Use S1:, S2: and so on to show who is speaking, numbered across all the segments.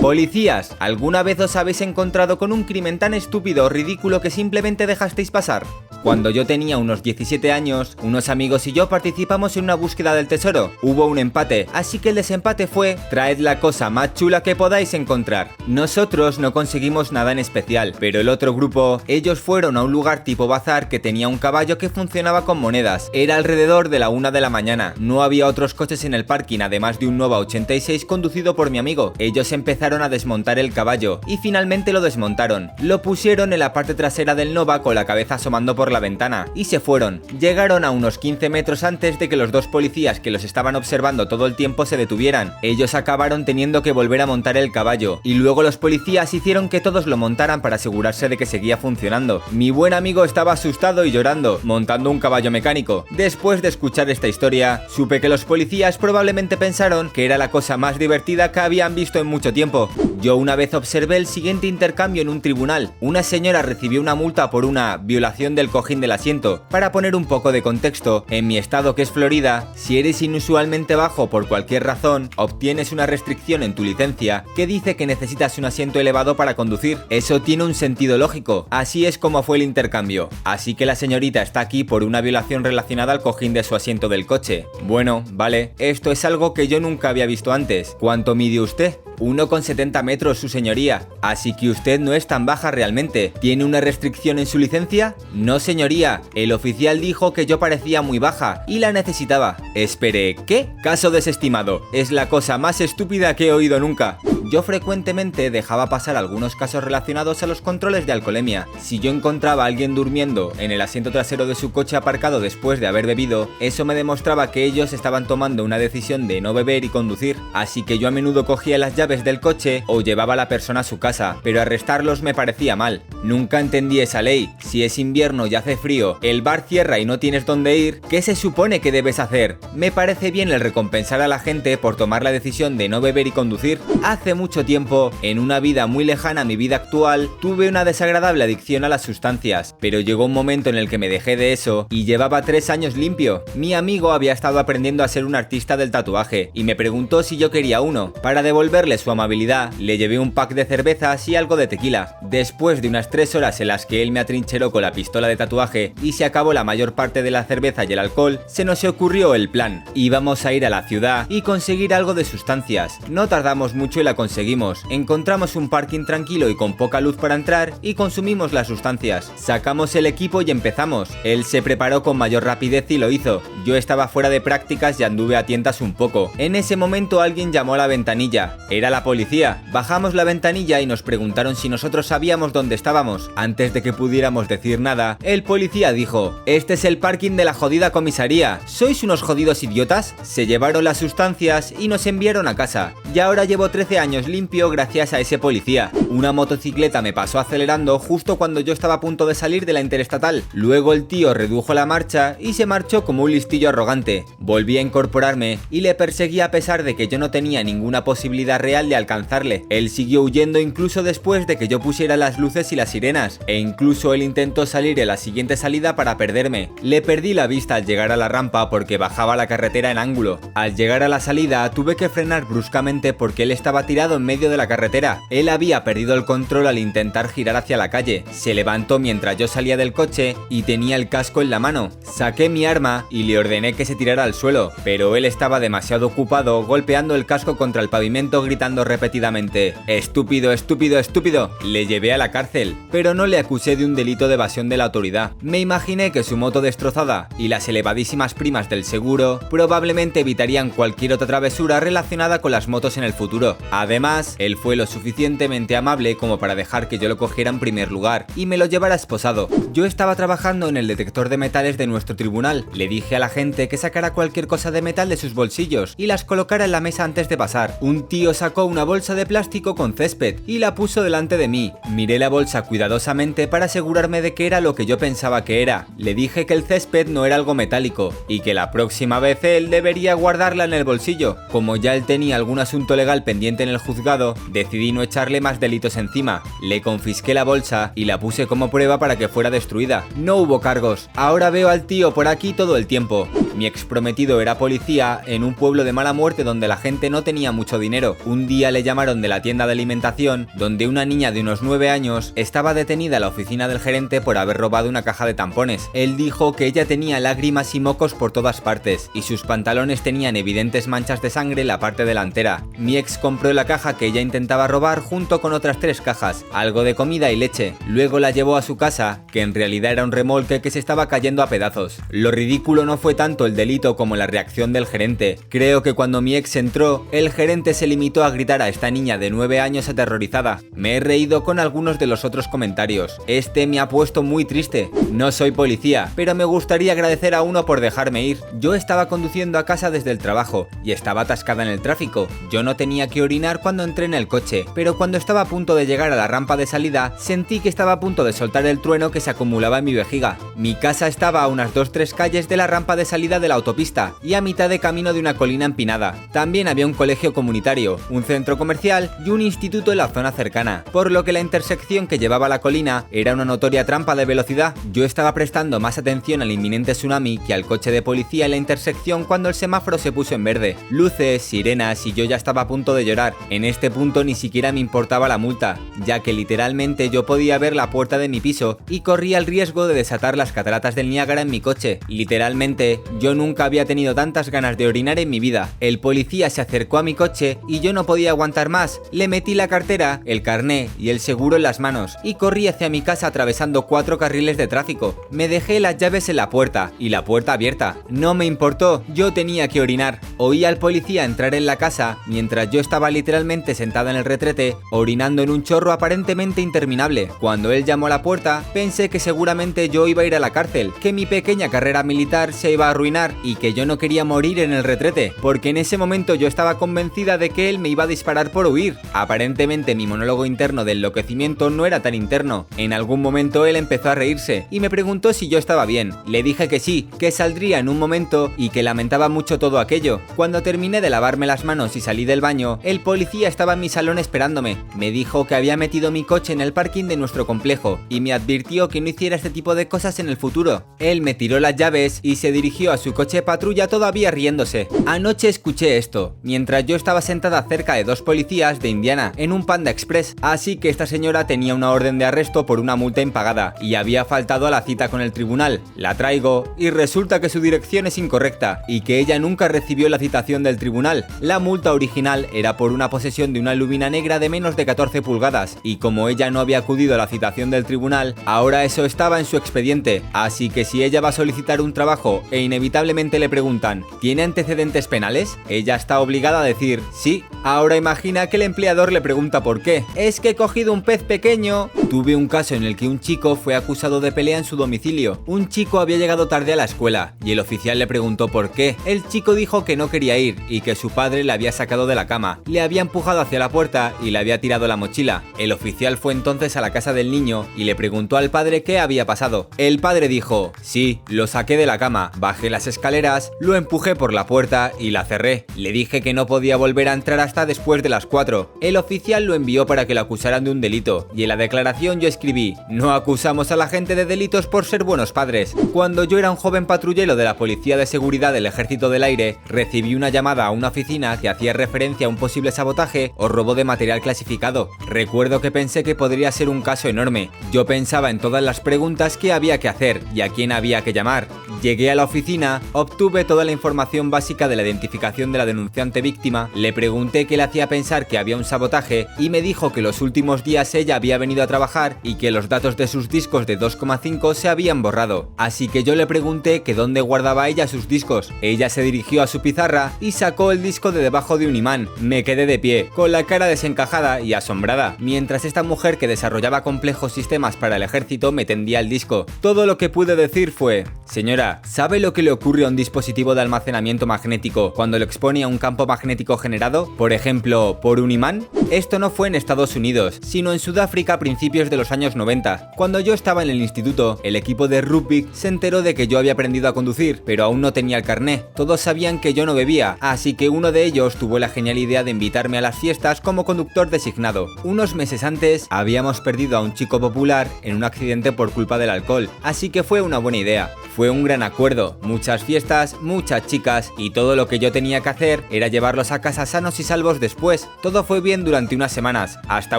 S1: Policías, ¿alguna vez os habéis encontrado con un crimen tan estúpido o ridículo que simplemente dejasteis pasar? Cuando yo tenía unos 17 años, unos amigos y yo participamos en una búsqueda del tesoro. Hubo un empate, así que el desempate fue traed la cosa más chula que podáis encontrar. Nosotros no conseguimos nada en especial, pero el otro grupo, ellos fueron a un lugar tipo bazar que tenía un caballo que funcionaba con monedas. Era alrededor de la una de la mañana. No había otros coches en el parking, además de un Nova 86 conducido por mi amigo. Ellos empezaron a desmontar el caballo y finalmente lo desmontaron. Lo pusieron en la parte trasera del Nova con la cabeza asomando por la ventana y se fueron. Llegaron a unos 15 metros antes de que los dos policías que los estaban observando todo el tiempo se detuvieran. Ellos acabaron teniendo que volver a montar el caballo y luego los policías hicieron que todos lo montaran para asegurarse de que seguía funcionando. Mi buen amigo estaba asustado y llorando, montando un caballo mecánico. Después de escuchar esta historia, supe que los policías probablemente pensaron que era la cosa más divertida que habían visto en mucho tiempo. Yo una vez observé el siguiente intercambio en un tribunal. Una señora recibió una multa por una violación del cojín del asiento. Para poner un poco de contexto, en mi estado que es Florida, si eres inusualmente bajo por cualquier razón, obtienes una restricción en tu licencia que dice que necesitas un asiento elevado para conducir. Eso tiene un sentido lógico. Así es como fue el intercambio. Así que la señorita está aquí por una violación relacionada al cojín de su asiento del coche. Bueno, vale, esto es algo que yo nunca había visto antes. ¿Cuánto mide usted? 1,70 metros, su señoría. Así que usted no es tan baja realmente. ¿Tiene una restricción en su licencia? No, señoría. El oficial dijo que yo parecía muy baja y la necesitaba. Espere, ¿qué? Caso desestimado. Es la cosa más estúpida que he oído nunca. Yo frecuentemente dejaba pasar algunos casos relacionados a los controles de alcoholemia. Si yo encontraba a alguien durmiendo en el asiento trasero de su coche aparcado después de haber bebido, eso me demostraba que ellos estaban tomando una decisión de no beber y conducir. Así que yo a menudo cogía las llaves del coche o llevaba a la persona a su casa, pero arrestarlos me parecía mal. Nunca entendí esa ley. Si es invierno y hace frío, el bar cierra y no tienes dónde ir, ¿qué se supone que debes hacer? Me parece bien el recompensar a la gente por tomar la decisión de no beber y conducir. Hace mucho tiempo, en una vida muy lejana a mi vida actual, tuve una desagradable adicción a las sustancias, pero llegó un momento en el que me dejé de eso y llevaba tres años limpio. Mi amigo había estado aprendiendo a ser un artista del tatuaje y me preguntó si yo quería uno. Para devolverle su amabilidad, le llevé un pack de cervezas y algo de tequila. Después de unas tres horas en las que él me atrincheró con la pistola de tatuaje y se acabó la mayor parte de la cerveza y el alcohol, se nos ocurrió el plan. Íbamos a ir a la ciudad y conseguir algo de sustancias. No tardamos mucho y la conseguimos. Encontramos un parking tranquilo y con poca luz para entrar y consumimos las sustancias. Sacamos el equipo y empezamos. Él se preparó con mayor rapidez y lo hizo. Yo estaba fuera de prácticas y anduve a tientas un poco. En ese momento alguien llamó a la ventanilla. Era la policía. Bajamos la ventanilla y nos preguntaron si nosotros sabíamos dónde estábamos. Antes de que pudiéramos decir nada, el policía dijo, este es el parking de la jodida comisaría. ¿Sois unos jodidos idiotas? Se llevaron las sustancias y nos enviaron a casa. Y ahora llevo 13 años limpio gracias a ese policía. Una motocicleta me pasó acelerando justo cuando yo estaba a punto de salir de la interestatal. Luego el tío redujo la marcha y se marchó como un listillo arrogante. Volví a incorporarme y le perseguí a pesar de que yo no tenía ninguna posibilidad real de alcanzarle. Él siguió huyendo incluso después de que yo pusiera las luces y las sirenas, e incluso él intentó salir en la siguiente salida para perderme. Le perdí la vista al llegar a la rampa porque bajaba la carretera en ángulo. Al llegar a la salida tuve que frenar bruscamente porque él estaba en medio de la carretera. Él había perdido el control al intentar girar hacia la calle. Se levantó mientras yo salía del coche y tenía el casco en la mano. Saqué mi arma y le ordené que se tirara al suelo, pero él estaba demasiado ocupado golpeando el casco contra el pavimento gritando repetidamente, estúpido, estúpido, estúpido. Le llevé a la cárcel, pero no le acusé de un delito de evasión de la autoridad. Me imaginé que su moto destrozada y las elevadísimas primas del seguro probablemente evitarían cualquier otra travesura relacionada con las motos en el futuro. Además, él fue lo suficientemente amable como para dejar que yo lo cogiera en primer lugar y me lo llevara esposado. Yo estaba trabajando en el detector de metales de nuestro tribunal. Le dije a la gente que sacara cualquier cosa de metal de sus bolsillos y las colocara en la mesa antes de pasar. Un tío sacó una bolsa de plástico con césped y la puso delante de mí. Miré la bolsa cuidadosamente para asegurarme de que era lo que yo pensaba que era. Le dije que el césped no era algo metálico y que la próxima vez él debería guardarla en el bolsillo. Como ya él tenía algún asunto legal pendiente en el juzgado, decidí no echarle más delito delitos encima. Le confisqué la bolsa y la puse como prueba para que fuera destruida. No hubo cargos. Ahora veo al tío por aquí todo el tiempo. Mi ex prometido era policía en un pueblo de mala muerte donde la gente no tenía mucho dinero. Un día le llamaron de la tienda de alimentación donde una niña de unos 9 años estaba detenida en la oficina del gerente por haber robado una caja de tampones. Él dijo que ella tenía lágrimas y mocos por todas partes y sus pantalones tenían evidentes manchas de sangre en la parte delantera. Mi ex compró la caja que ella intentaba robar junto con otras tres cajas, algo de comida y leche. Luego la llevó a su casa, que en realidad era un remolque que se estaba cayendo a pedazos. Lo ridículo no fue tanto el delito como la reacción del gerente. Creo que cuando mi ex entró, el gerente se limitó a gritar a esta niña de 9 años aterrorizada. Me he reído con algunos de los otros comentarios. Este me ha puesto muy triste. No soy policía, pero me gustaría agradecer a uno por dejarme ir. Yo estaba conduciendo a casa desde el trabajo y estaba atascada en el tráfico. Yo no tenía que orinar cuando entré en el coche, pero cuando estaba a punto de llegar a la rampa de salida, sentí que estaba a punto de soltar el trueno que se acumulaba en mi vejiga. Mi casa estaba a unas 2-3 calles de la rampa de salida de la autopista y a mitad de camino de una colina empinada. También había un colegio comunitario, un centro comercial y un instituto en la zona cercana, por lo que la intersección que llevaba la colina era una notoria trampa de velocidad. Yo estaba prestando más atención al inminente tsunami que al coche de policía en la intersección cuando el semáforo se puso en verde. Luces, sirenas y yo ya estaba a punto de llorar. En este punto ni siquiera me importaba la multa, ya que literalmente yo podía ver la puerta de mi piso y corría el riesgo de desatar las cataratas del Niágara en mi coche. Literalmente, yo nunca había tenido tantas ganas de orinar en mi vida. El policía se acercó a mi coche y yo no podía aguantar más. Le metí la cartera, el carné y el seguro en las manos y corrí hacia mi casa atravesando cuatro carriles de tráfico. Me dejé las llaves en la puerta y la puerta abierta. No me importó, yo tenía que orinar. Oí al policía entrar en la casa mientras yo estaba literalmente sentada en el retrete, orinando en un chorro aparentemente interminable. Cuando él llamó a la puerta, pensé que seguramente yo iba a ir a la cárcel, que mi pequeña carrera militar se iba a arruinar y que yo no quería morir en el retrete, porque en ese momento yo estaba convencida de que él me iba a disparar por huir. Aparentemente mi monólogo interno de enloquecimiento no era tan interno. En algún momento él empezó a reírse y me preguntó si yo estaba bien. Le dije que sí, que saldría en un momento y que lamentaba mucho todo aquello. Cuando terminé de lavarme las manos y salí del baño, el policía estaba en mi salón esperándome. Me dijo que había metido mi coche en el parking de nuestro complejo y me advirtió que no hiciera este tipo de cosas en el futuro. Él me tiró las llaves y se dirigió a su coche patrulla todavía riéndose. Anoche escuché esto, mientras yo estaba sentada cerca de dos policías de Indiana en un Panda Express, así que esta señora tenía una orden de arresto por una multa impagada y había faltado a la cita con el tribunal. La traigo y resulta que su dirección es incorrecta y que ella nunca recibió la citación del tribunal. La multa original era por una posesión de una lubina negra de menos de 14 pulgadas y como ella no había acudido a la citación del tribunal, ahora eso estaba en su expediente, así que si ella va a solicitar un trabajo e inevitablemente le preguntan ¿tiene antecedentes penales? Ella está obligada a decir sí. Ahora imagina que el empleador le pregunta por qué. Es que he cogido un pez pequeño. Tuve un caso en el que un chico fue acusado de pelea en su domicilio. Un chico había llegado tarde a la escuela y el oficial le preguntó por qué. El chico dijo que no quería ir y que su padre le había sacado de la cama, le había empujado hacia la puerta y le había tirado la mochila. El oficial fue entonces a la casa del niño y le preguntó al padre qué había pasado. El padre dijo, sí, lo saqué de la cama, bajé las escaleras, lo empujé por la puerta y la cerré. Le dije que no podía volver a entrar hasta después de las 4. El oficial lo envió para que lo acusaran de un delito y en la declaración yo escribí, no acusamos a la gente de delitos por ser buenos padres. Cuando yo era un joven patrullero de la Policía de Seguridad del Ejército del Aire, recibí una llamada a una oficina que hacía referencia a un posible sabotaje o robo de material clasificado. Recuerdo que pensé que podría ser un caso enorme. Yo pensaba en todas las preguntas que había que hacer y a quién había que llamar. Llegué a la oficina, obtuve toda la información básica de la identificación de la denunciante víctima, le pregunté qué le hacía pensar que había un sabotaje y me dijo que los últimos días ella había venido a trabajar y que los datos de sus discos de 2,5 se habían borrado. Así que yo le pregunté que dónde guardaba ella sus discos. Ella se dirigió a su pizarra y sacó el disco de debajo de un imán. Me quedé de pie, con la cara desencajada y asombrada, mientras esta mujer que desarrollaba complejos sistemas para el ejército me tendía el disco. Todo lo que pude decir fue, señora, ¿sabe lo que le ocurre a un dispositivo de almacenamiento magnético cuando lo expone a un campo magnético generado, por ejemplo, por un imán? Esto no fue en Estados Unidos, sino en Sudáfrica a principios de los años 90. Cuando yo estaba en el instituto, el equipo de rugby se enteró de que yo había aprendido a conducir, pero aún no tenía el carné. Todos sabían que yo no bebía, así que uno de ellos tuvo la genial idea de invitarme a las fiestas como conductor designado. Unos meses antes habíamos perdido a un chico popular en un accidente por culpa del alcohol, así que fue una buena idea. Fue un gran acuerdo, muchas fiestas, muchas chicas y todo lo que yo tenía que hacer era llevarlos a casa sanos y salvos después. Todo fue bien durante unas semanas, hasta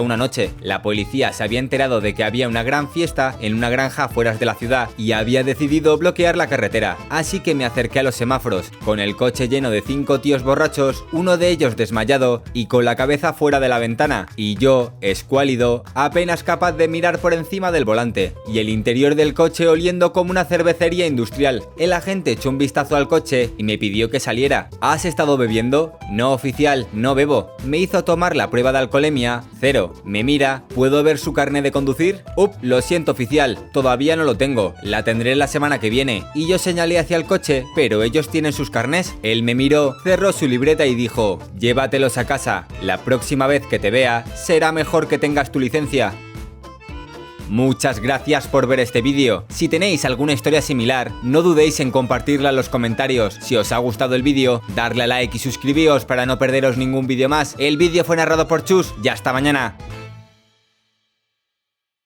S1: una noche. La policía se había de que había una gran fiesta en una granja fuera de la ciudad y había decidido bloquear la carretera. Así que me acerqué a los semáforos, con el coche lleno de cinco tíos borrachos, uno de ellos desmayado y con la cabeza fuera de la ventana, y yo, escuálido, apenas capaz de mirar por encima del volante, y el interior del coche oliendo como una cervecería industrial. El agente echó un vistazo al coche y me pidió que saliera. ¿Has estado bebiendo? No, oficial, no bebo. Me hizo tomar la prueba de alcoholemia, cero. Me mira, ¿puedo ver su carnet de conducir? Up, lo siento, oficial, todavía no lo tengo. La tendré la semana que viene. Y yo señalé hacia el coche, pero ellos tienen sus carnés. Él me miró, cerró su libreta y dijo, llévatelos a casa. La próxima vez que te vea, será mejor que tengas tu licencia. Muchas gracias por ver este vídeo. Si tenéis alguna historia similar, no dudéis en compartirla en los comentarios. Si os ha gustado el vídeo, darle a like y suscribíos para no perderos ningún vídeo más. El vídeo fue narrado por Chus y hasta mañana.